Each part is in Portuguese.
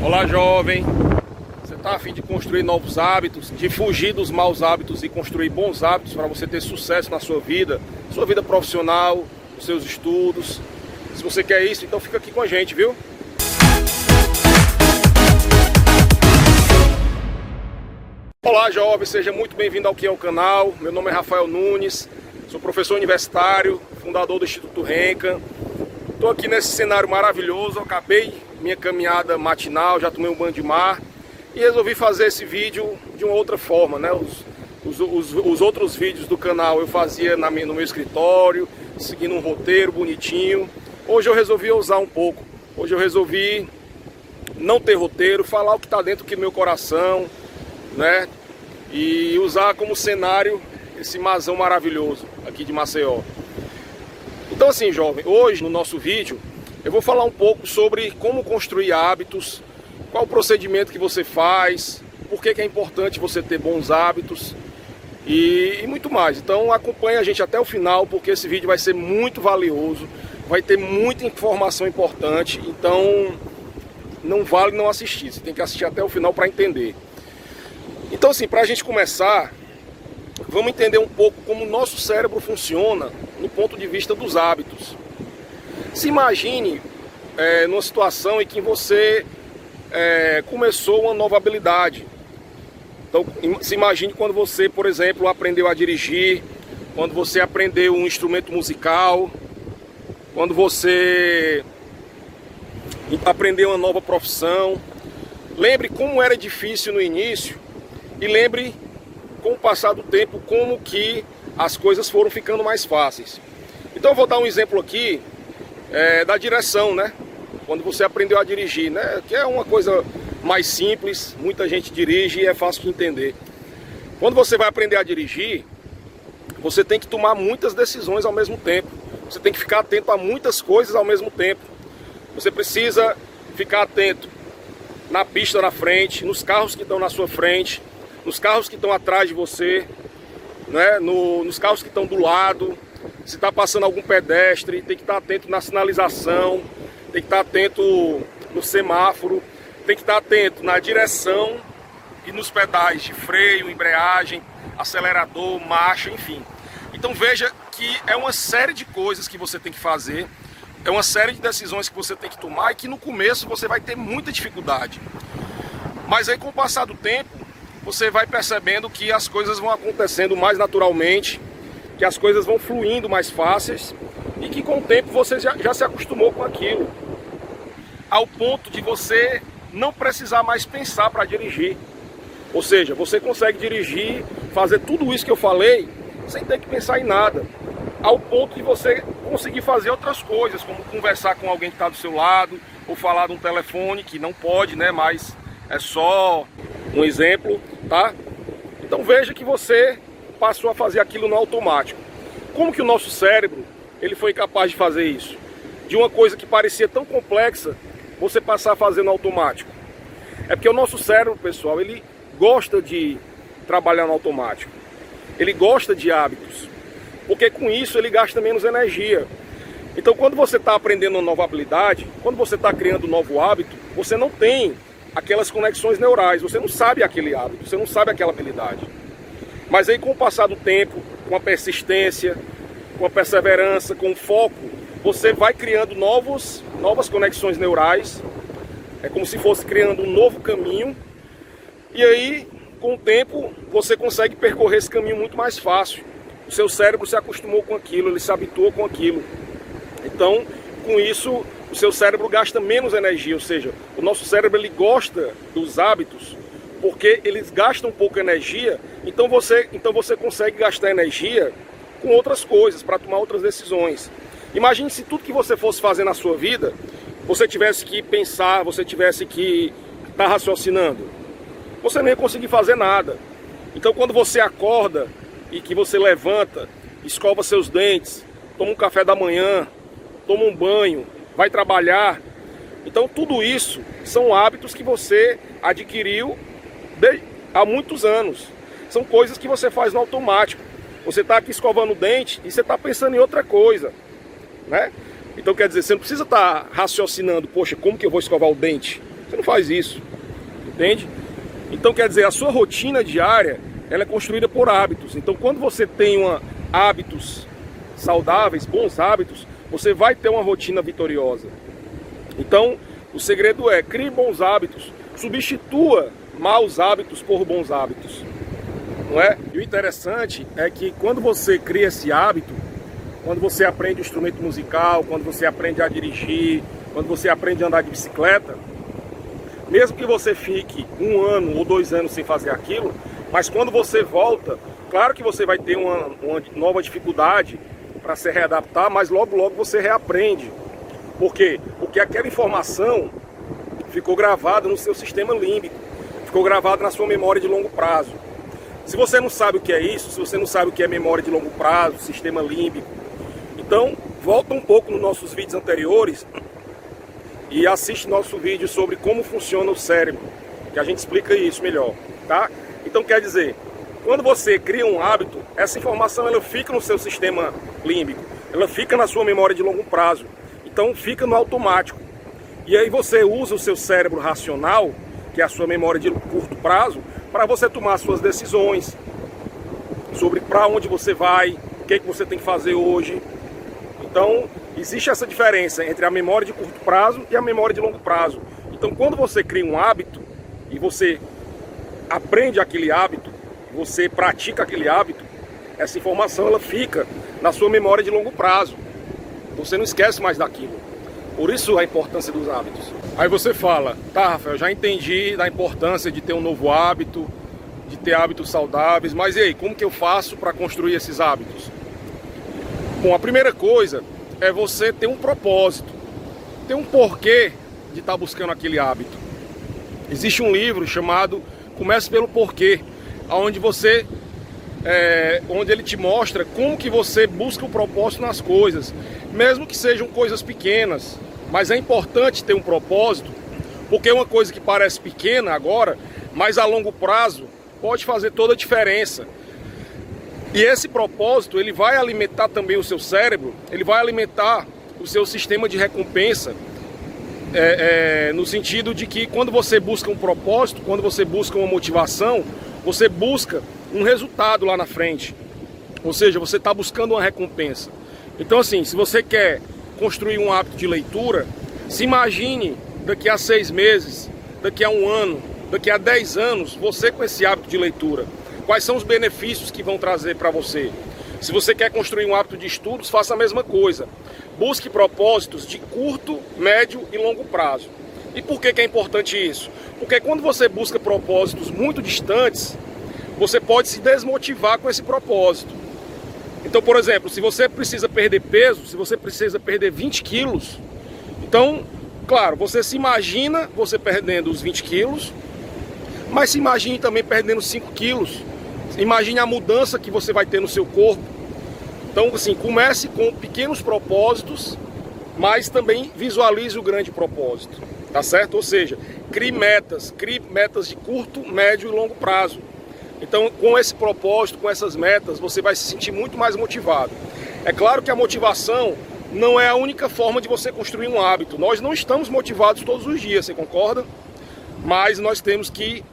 Olá, jovem. Você está afim de construir novos hábitos, de fugir dos maus hábitos e construir bons hábitos para você ter sucesso na sua vida, sua vida profissional, nos seus estudos. Se você quer isso, então fica aqui com a gente, viu? Olá, jovem, seja muito bem-vindo aqui ao canal. Meu nome é Rafael Nunes, sou professor universitário, fundador do Instituto Renca. Estou aqui nesse cenário maravilhoso, acabei minha caminhada matinal, já tomei um banho de mar e resolvi fazer esse vídeo de uma outra forma, né? Os, os, os, os outros vídeos do canal eu fazia na, no meu escritório, seguindo um roteiro bonitinho. Hoje eu resolvi usar um pouco. Hoje eu resolvi não ter roteiro, falar o que está dentro do meu coração, né? E usar como cenário esse mazão maravilhoso aqui de Maceió. Então assim, jovem, hoje no nosso vídeo eu vou falar um pouco sobre como construir hábitos, qual o procedimento que você faz, por que, que é importante você ter bons hábitos e, e, muito mais. Então acompanhe a gente até o final, porque esse vídeo vai ser muito valioso, vai ter muita informação importante, então não vale não assistir, você tem que assistir até o final para entender. Então assim, para a gente começar, vamos entender um pouco como o nosso cérebro funciona no ponto de vista dos hábitos. Se imagine é, numa situação em que você é, começou uma nova habilidade. Então, se imagine quando você, por exemplo, aprendeu a dirigir, quando você aprendeu um instrumento musical, quando você aprendeu uma nova profissão. Lembre como era difícil no início e lembre com o passar do tempo como que as coisas foram ficando mais fáceis. Então eu vou dar um exemplo aqui é, da direção, né? Quando você aprendeu a dirigir, né? Que é uma coisa mais simples, muita gente dirige e é fácil de entender. Quando você vai aprender a dirigir, você tem que tomar muitas decisões ao mesmo tempo. Você tem que ficar atento a muitas coisas ao mesmo tempo. Você precisa ficar atento na pista na frente, nos carros que estão na sua frente, nos carros que estão atrás de você, né? No, nos carros que estão do lado, se está passando algum pedestre, tem que estar tá atento na sinalização, tem que estar tá atento no semáforo, tem que estar tá atento na direção e nos pedais de freio, embreagem, acelerador, marcha, enfim. Então veja que é uma série de coisas que você tem que fazer, é uma série de decisões que você tem que tomar e que no começo você vai ter muita dificuldade. Mas aí com o passar do tempo, você vai percebendo que as coisas vão acontecendo mais naturalmente, que as coisas vão fluindo mais fáceis e que com o tempo você já, já se acostumou com aquilo, ao ponto de você não precisar mais pensar para dirigir. Ou seja, você consegue dirigir, fazer tudo isso que eu falei, sem ter que pensar em nada. Ao ponto de você conseguir fazer outras coisas, como conversar com alguém que está do seu lado, ou falar de um telefone, que não pode, né? Mas é só um exemplo, tá? Então veja que você passou a fazer aquilo no automático. Como que o nosso cérebro ele foi capaz de fazer isso? De uma coisa que parecia tão complexa, você passar a fazer no automático. É porque o nosso cérebro, pessoal, ele gosta de trabalhar no automático. Ele gosta de hábitos. Porque com isso ele gasta menos energia. Então, quando você está aprendendo uma nova habilidade, quando você está criando um novo hábito, você não tem aquelas conexões neurais, você não sabe aquele hábito, você não sabe aquela habilidade. Mas aí com o passar do tempo, com a persistência, com a perseverança, com o foco, você vai criando novos, novas conexões neurais. É como se fosse criando um novo caminho. E aí, com o tempo, você consegue percorrer esse caminho muito mais fácil. O seu cérebro se acostumou com aquilo, ele se habituou com aquilo. Então, com isso, o seu cérebro gasta menos energia, ou seja, o nosso cérebro ele gosta dos hábitos porque eles gastam pouca energia, então você, então você consegue gastar energia com outras coisas, para tomar outras decisões. Imagine se tudo que você fosse fazer na sua vida, você tivesse que pensar, você tivesse que estar tá raciocinando. Você não ia conseguir fazer nada. Então quando você acorda e que você levanta, escova seus dentes, toma um café da manhã, toma um banho, vai trabalhar. Então tudo isso são hábitos que você adquiriu há muitos anos. São coisas que você faz no automático. Você está aqui escovando o dente e você está pensando em outra coisa, né? Então quer dizer, você não precisa estar tá raciocinando, poxa, como que eu vou escovar o dente? Você não faz isso, entende? Então quer dizer, a sua rotina diária ela é construída por hábitos. Então quando você tem uma, hábitos saudáveis, bons hábitos, você vai ter uma rotina vitoriosa. Então o segredo é crie bons hábitos, substitua maus hábitos por bons hábitos. Não é? E o interessante é que quando você cria esse hábito, quando você aprende instrumento musical, quando você aprende a dirigir, quando você aprende a andar de bicicleta, mesmo que você fique um ano ou dois anos sem fazer aquilo, mas quando você volta, claro que você vai ter uma, uma nova dificuldade para se readaptar, mas logo logo você reaprende. Por quê? Porque aquela informação ficou gravada no seu sistema límbico, ficou gravada na sua memória de longo prazo. Se você não sabe o que é isso, se você não sabe o que é memória de longo prazo, sistema límbico, então volta um pouco nos nossos vídeos anteriores e assiste nosso vídeo sobre como funciona o cérebro, que a gente explica isso melhor, tá? Então quer dizer, quando você cria um hábito, essa informação ela fica no seu sistema límbico, ela fica na sua memória de longo prazo, então fica no automático. E aí você usa o seu cérebro racional, que é a sua memória de curto prazo, para você tomar suas decisões sobre para onde você vai, o que, é que você tem que fazer hoje. Então, existe essa diferença entre a memória de curto prazo e a memória de longo prazo. Então, quando você cria um hábito e você aprende aquele hábito, você pratica aquele hábito, essa informação ela fica na sua memória de longo prazo. Você não esquece mais daquilo. Por isso a importância dos hábitos. Aí você fala, tá, Rafael, já entendi da importância de ter um novo hábito, de ter hábitos saudáveis, mas e aí, como que eu faço para construir esses hábitos? Bom, a primeira coisa é você ter um propósito, ter um porquê de estar tá buscando aquele hábito. Existe um livro chamado Comece pelo Porquê, onde você é, onde ele te mostra como que você busca o propósito nas coisas, mesmo que sejam coisas pequenas, mas é importante ter um propósito, porque uma coisa que parece pequena agora, mas a longo prazo pode fazer toda a diferença. E esse propósito, ele vai alimentar também o seu cérebro, ele vai alimentar o seu sistema de recompensa, é, é, no sentido de que quando você busca um propósito, quando você busca uma motivação, você busca um resultado lá na frente. Ou seja, você está buscando uma recompensa. Então, assim, se você quer construir um hábito de leitura, se imagine daqui a seis meses, daqui a um ano, daqui a dez anos, você com esse hábito de leitura. Quais são os benefícios que vão trazer para você? Se você quer construir um hábito de estudos, faça a mesma coisa. Busque propósitos de curto, médio e longo prazo. E por que, que é importante isso? Porque quando você busca propósitos muito distantes, você pode se desmotivar com esse propósito. Então, por exemplo, se você precisa perder peso, se você precisa perder 20 quilos, então, claro, você se imagina você perdendo os 20 quilos, mas se imagine também perdendo 5 quilos. Imagine a mudança que você vai ter no seu corpo. Então, assim, comece com pequenos propósitos, mas também visualize o grande propósito, tá certo? Ou seja, crie metas, crie metas de curto, médio e longo prazo. Então, com esse propósito, com essas metas, você vai se sentir muito mais motivado. É claro que a motivação não é a única forma de você construir um hábito. Nós não estamos motivados todos os dias, você concorda? Mas nós temos que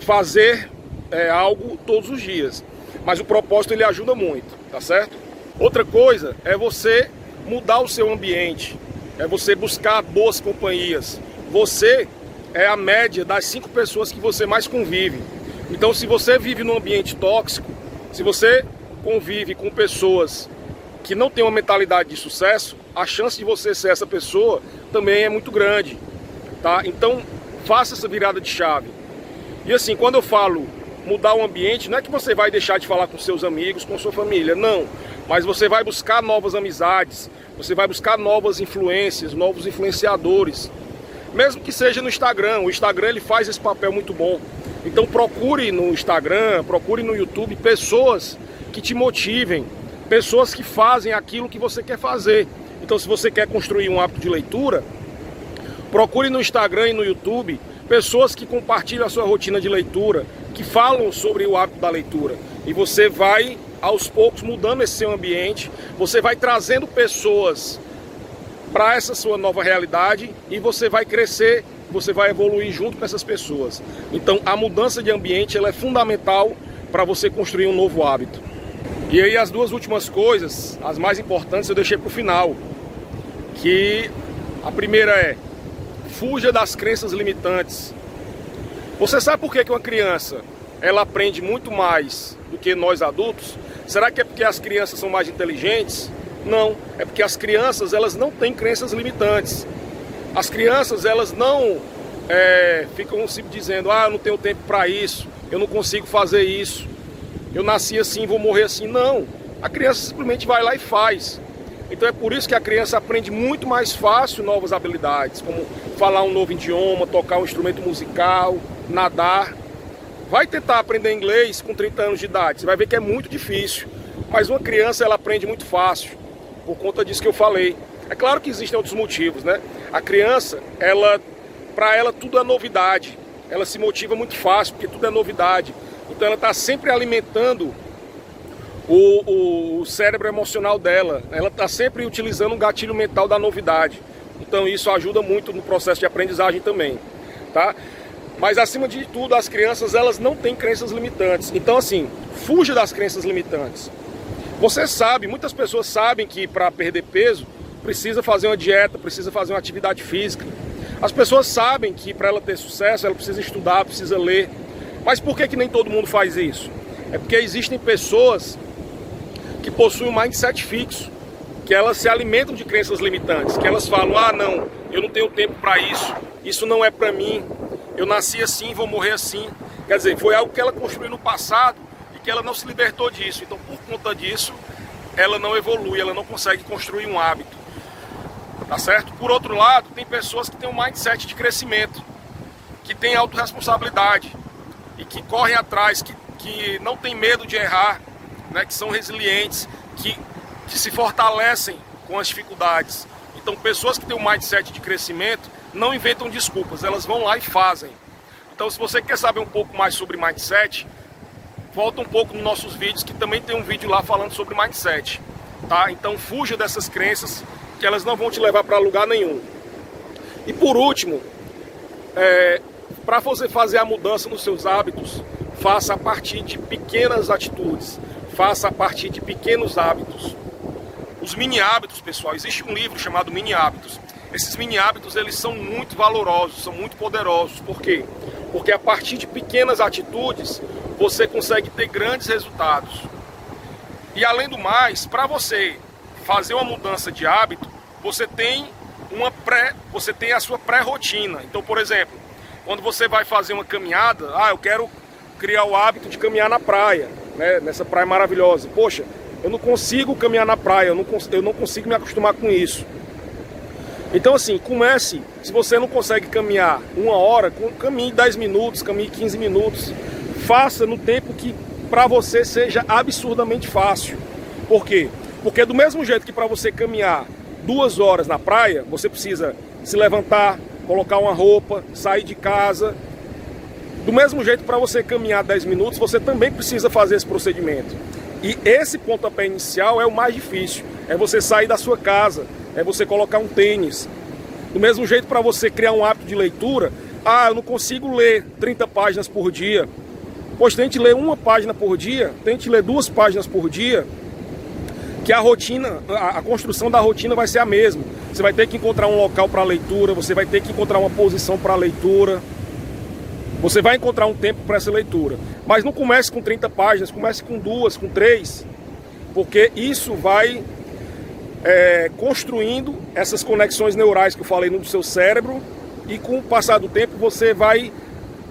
fazer é, algo todos os dias. Mas o propósito ele ajuda muito, tá certo? Outra coisa é você mudar o seu ambiente, é você buscar boas companhias. Você é a média das cinco pessoas que você mais convive. Então, se você vive num ambiente tóxico, se você convive com pessoas que não têm uma mentalidade de sucesso, a chance de você ser essa pessoa também é muito grande, tá? Então, faça essa virada de chave. E assim, quando eu falo mudar o ambiente, não é que você vai deixar de falar com seus amigos, com sua família, não. Mas você vai buscar novas amizades, você vai buscar novas influências, novos influenciadores. Mesmo que seja no Instagram, o Instagram ele faz esse papel muito bom. Então procure no Instagram, procure no YouTube pessoas que te motivem, pessoas que fazem aquilo que você quer fazer. Então se você quer construir um hábito de leitura, procure no Instagram e no YouTube pessoas que compartilham a sua rotina de leitura, que falam sobre o hábito da leitura. E você vai aos poucos mudando esse seu ambiente, você vai trazendo pessoas para essa sua nova realidade e você vai crescer você vai evoluir junto com essas pessoas. Então a mudança de ambiente ela é fundamental para você construir um novo hábito. E aí as duas últimas coisas, as mais importantes, eu deixei para o final. Que a primeira é fuja das crenças limitantes. Você sabe por que, que uma criança ela aprende muito mais do que nós adultos? Será que é porque as crianças são mais inteligentes? Não, é porque as crianças elas não têm crenças limitantes. As crianças elas não é, ficam se dizendo, ah, eu não tenho tempo para isso, eu não consigo fazer isso, eu nasci assim, vou morrer assim. Não, a criança simplesmente vai lá e faz. Então é por isso que a criança aprende muito mais fácil novas habilidades, como falar um novo idioma, tocar um instrumento musical, nadar. Vai tentar aprender inglês com 30 anos de idade, você vai ver que é muito difícil. Mas uma criança ela aprende muito fácil, por conta disso que eu falei. É claro que existem outros motivos, né? A criança, ela, para ela tudo é novidade. Ela se motiva muito fácil porque tudo é novidade. Então ela está sempre alimentando o, o, o, cérebro emocional dela. Ela está sempre utilizando um gatilho mental da novidade. Então isso ajuda muito no processo de aprendizagem também, tá? Mas acima de tudo, as crianças elas não têm crenças limitantes. Então assim, fuja das crenças limitantes. Você sabe, muitas pessoas sabem que para perder peso precisa fazer uma dieta, precisa fazer uma atividade física. As pessoas sabem que para ela ter sucesso, ela precisa estudar, precisa ler. Mas por que, que nem todo mundo faz isso? É porque existem pessoas que possuem um mindset fixo, que elas se alimentam de crenças limitantes, que elas falam: ah, não, eu não tenho tempo para isso, isso não é para mim, eu nasci assim, vou morrer assim. Quer dizer, foi algo que ela construiu no passado que ela não se libertou disso. Então, por conta disso, ela não evolui, ela não consegue construir um hábito. Tá certo? Por outro lado, tem pessoas que têm um mindset de crescimento, que têm autorresponsabilidade e que correm atrás, que, que não tem medo de errar, né, que são resilientes, que, que se fortalecem com as dificuldades. Então, pessoas que têm um mindset de crescimento não inventam desculpas, elas vão lá e fazem. Então, se você quer saber um pouco mais sobre mindset, volta um pouco nos nossos vídeos, que também tem um vídeo lá falando sobre mindset. Tá? Então, fuja dessas crenças, que elas não vão te levar para lugar nenhum. E por último, é, para você fazer a mudança nos seus hábitos, faça a partir de pequenas atitudes faça a partir de pequenos hábitos. Os mini hábitos, pessoal, existe um livro chamado Mini Hábitos. Esses mini hábitos, eles são muito valorosos, são muito poderosos. Por quê? Porque a partir de pequenas atitudes, você consegue ter grandes resultados. E além do mais, para você fazer uma mudança de hábito, você tem uma pré, você tem a sua pré-rotina. Então, por exemplo, quando você vai fazer uma caminhada, ah, eu quero criar o hábito de caminhar na praia né, nessa praia maravilhosa. Poxa, eu não consigo caminhar na praia, eu não, eu não consigo me acostumar com isso. Então assim, comece, se você não consegue caminhar uma hora, caminhe 10 minutos, caminhe 15 minutos. Faça no tempo que para você seja absurdamente fácil. Por quê? Porque do mesmo jeito que para você caminhar duas horas na praia, você precisa se levantar, colocar uma roupa, sair de casa, do mesmo jeito, para você caminhar 10 minutos, você também precisa fazer esse procedimento. E esse pontapé inicial é o mais difícil. É você sair da sua casa, é você colocar um tênis. Do mesmo jeito, para você criar um hábito de leitura, ah, eu não consigo ler 30 páginas por dia. Pois tente ler uma página por dia, tente ler duas páginas por dia, que a rotina, a, a construção da rotina vai ser a mesma. Você vai ter que encontrar um local para leitura, você vai ter que encontrar uma posição para leitura. Você vai encontrar um tempo para essa leitura. Mas não comece com 30 páginas, comece com duas, com três, porque isso vai é, construindo essas conexões neurais que eu falei no seu cérebro e com o passar do tempo você vai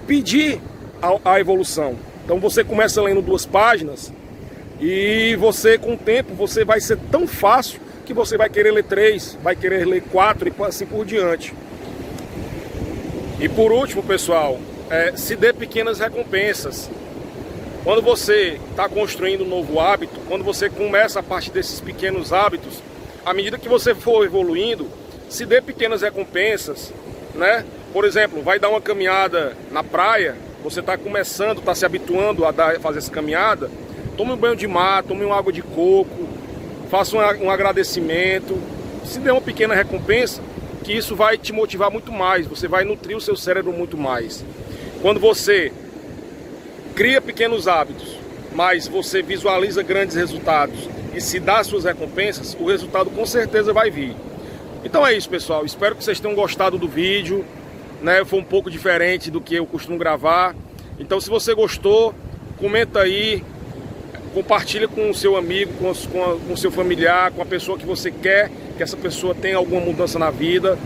pedir a, a evolução. Então você começa lendo duas páginas e você com o tempo você vai ser tão fácil que você vai querer ler três, vai querer ler quatro e assim por diante. E por último, pessoal, é, se dê pequenas recompensas. Quando você está construindo um novo hábito, quando você começa a partir desses pequenos hábitos, à medida que você for evoluindo, se dê pequenas recompensas, né? Por exemplo, vai dar uma caminhada na praia, você está começando, está se habituando a dar, fazer essa caminhada, tome um banho de mar, tome uma água de coco, faça um, um agradecimento, se dê uma pequena recompensa, que isso vai te motivar muito mais, você vai nutrir o seu cérebro muito mais. Quando você cria pequenos hábitos, mas você visualiza grandes resultados e se dá suas recompensas, o resultado com certeza vai vir. Então é isso, pessoal. Espero que vocês tenham gostado do vídeo. Né? Foi um pouco diferente do que eu costumo gravar. Então, se você gostou, comenta aí, compartilha com o seu amigo, com, com o seu familiar, com a pessoa que você quer que essa pessoa tenha alguma mudança na vida.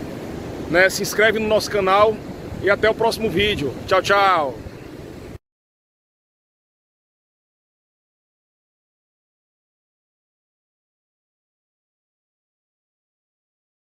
Né? Se inscreve no nosso canal e até o próximo vídeo. Tchau, tchau!